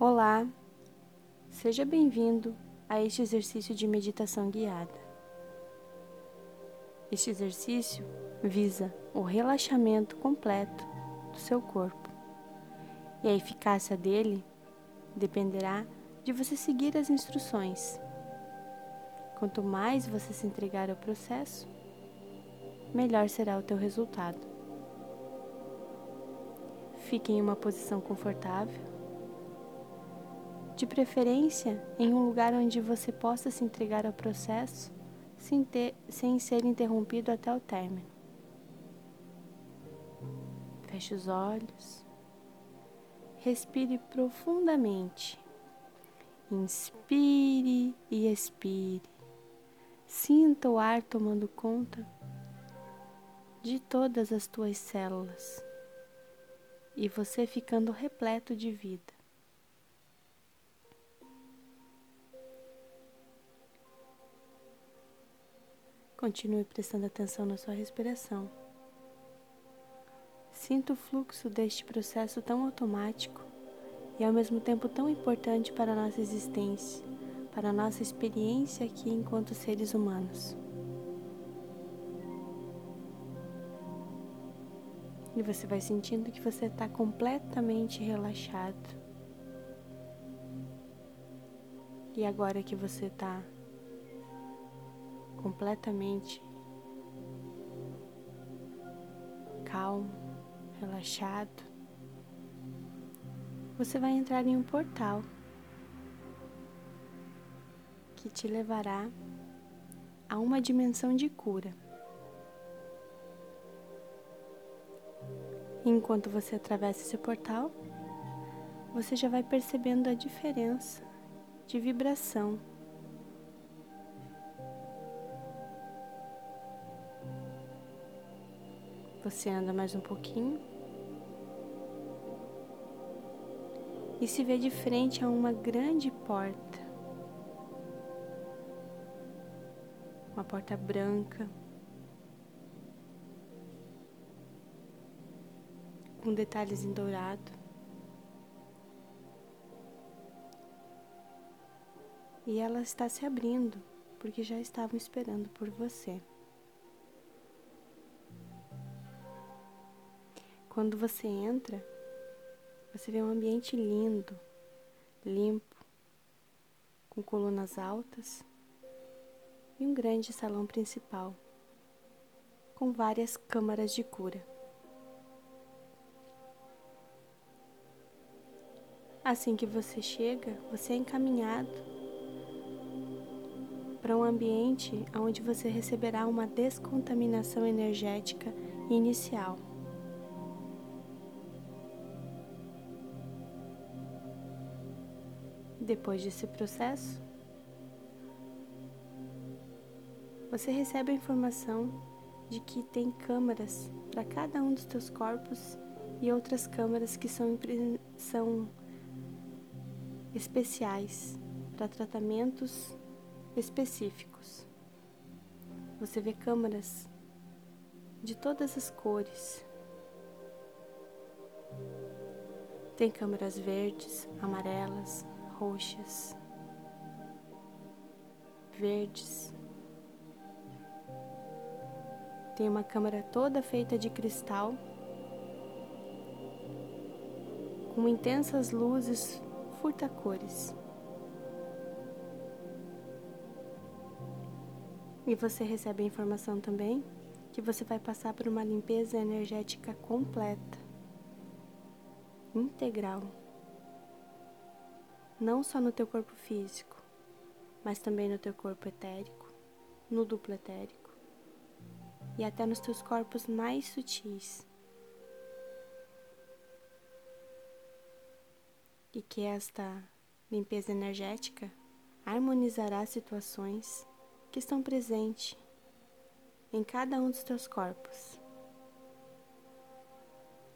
Olá, seja bem-vindo a este exercício de meditação guiada. Este exercício visa o relaxamento completo do seu corpo e a eficácia dele dependerá de você seguir as instruções. Quanto mais você se entregar ao processo, melhor será o teu resultado. Fique em uma posição confortável de preferência em um lugar onde você possa se entregar ao processo sem, ter, sem ser interrompido até o término. Feche os olhos, respire profundamente, inspire e expire. Sinta o ar tomando conta de todas as tuas células e você ficando repleto de vida. Continue prestando atenção na sua respiração. Sinta o fluxo deste processo tão automático e ao mesmo tempo tão importante para a nossa existência, para a nossa experiência aqui enquanto seres humanos. E você vai sentindo que você está completamente relaxado. E agora que você está completamente calmo, relaxado, você vai entrar em um portal que te levará a uma dimensão de cura. Enquanto você atravessa esse portal, você já vai percebendo a diferença de vibração Você anda mais um pouquinho e se vê de frente a uma grande porta. Uma porta branca. Com detalhes em dourado. E ela está se abrindo porque já estavam esperando por você. Quando você entra, você vê um ambiente lindo, limpo, com colunas altas e um grande salão principal, com várias câmaras de cura. Assim que você chega, você é encaminhado para um ambiente onde você receberá uma descontaminação energética inicial. Depois desse processo, você recebe a informação de que tem câmaras para cada um dos teus corpos e outras câmaras que são, são especiais para tratamentos específicos. Você vê câmaras de todas as cores. Tem câmaras verdes, amarelas, roxas, verdes. Tem uma câmara toda feita de cristal, com intensas luzes furtacores. E você recebe a informação também que você vai passar por uma limpeza energética completa, integral não só no teu corpo físico, mas também no teu corpo etérico, no duplo etérico e até nos teus corpos mais sutis. E que esta limpeza energética harmonizará situações que estão presentes em cada um dos teus corpos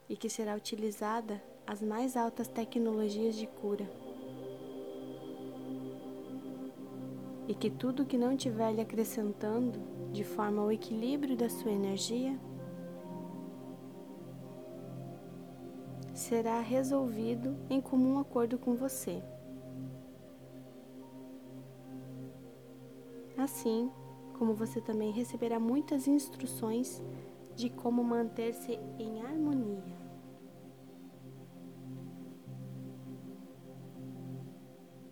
e que será utilizada as mais altas tecnologias de cura. E que tudo que não estiver lhe acrescentando de forma ao equilíbrio da sua energia será resolvido em comum acordo com você. Assim como você também receberá muitas instruções de como manter-se em harmonia.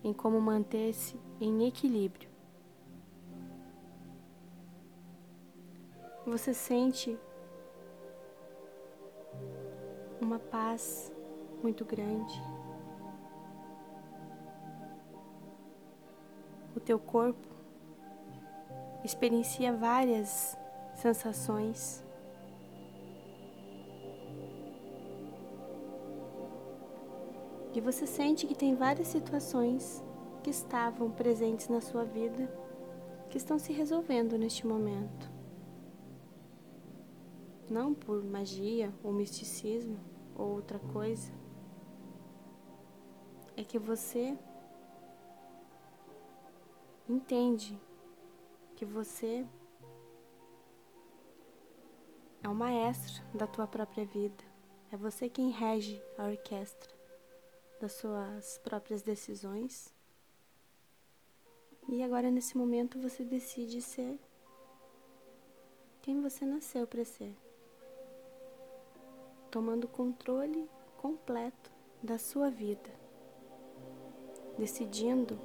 Em como manter-se em equilíbrio. Você sente uma paz muito grande. O teu corpo experiencia várias sensações. E você sente que tem várias situações que estavam presentes na sua vida que estão se resolvendo neste momento não por magia ou misticismo ou outra coisa, é que você entende que você é o maestro da tua própria vida. É você quem rege a orquestra das suas próprias decisões. E agora, nesse momento, você decide ser quem você nasceu para ser tomando controle completo da sua vida, decidindo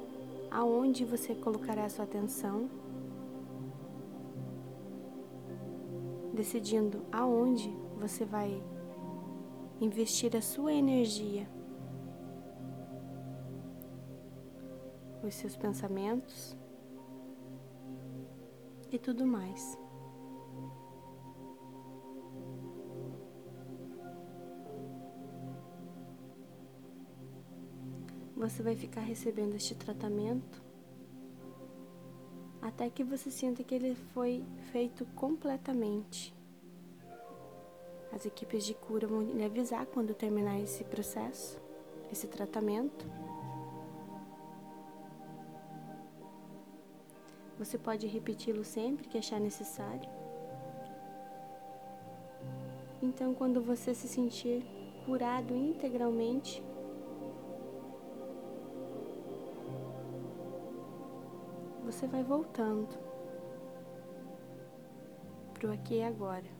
aonde você colocará a sua atenção, decidindo aonde você vai investir a sua energia, os seus pensamentos e tudo mais. Você vai ficar recebendo este tratamento até que você sinta que ele foi feito completamente. As equipes de cura vão lhe avisar quando terminar esse processo, esse tratamento. Você pode repeti-lo sempre que achar necessário. Então, quando você se sentir curado integralmente, você vai voltando para o aqui e agora.